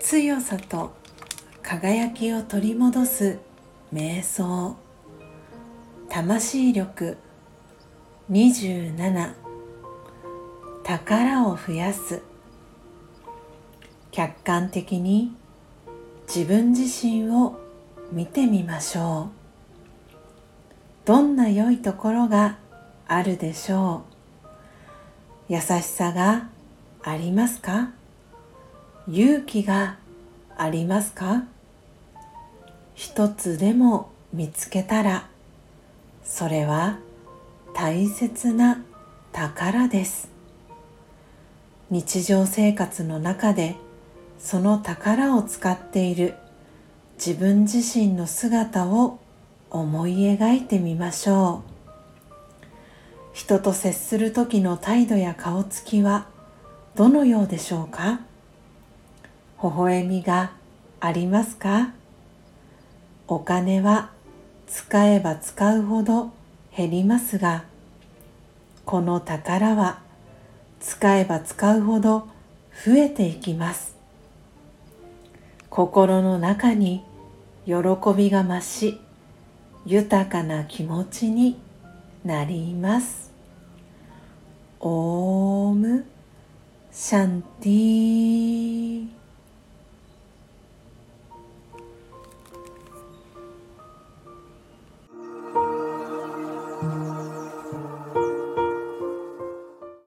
強さと輝きを取り戻す瞑想。魂力27宝を増やす。客観的に自分自身を見てみましょう。どんな良いところがあるでしょう。優しさがありますか？勇気がありますか？一つでも見つけたらそれは大切な宝です。日常生活の中でその宝を使っている自分自身の姿を思い描いてみましょう。人と接する時の態度や顔つきはどのようでしょうか？微笑みがありますか？お金は使えば使うほど減りますがこの宝は使えば使うほど増えていきます。心の中に喜びが増し豊かな気持ちになります。オームシャンティ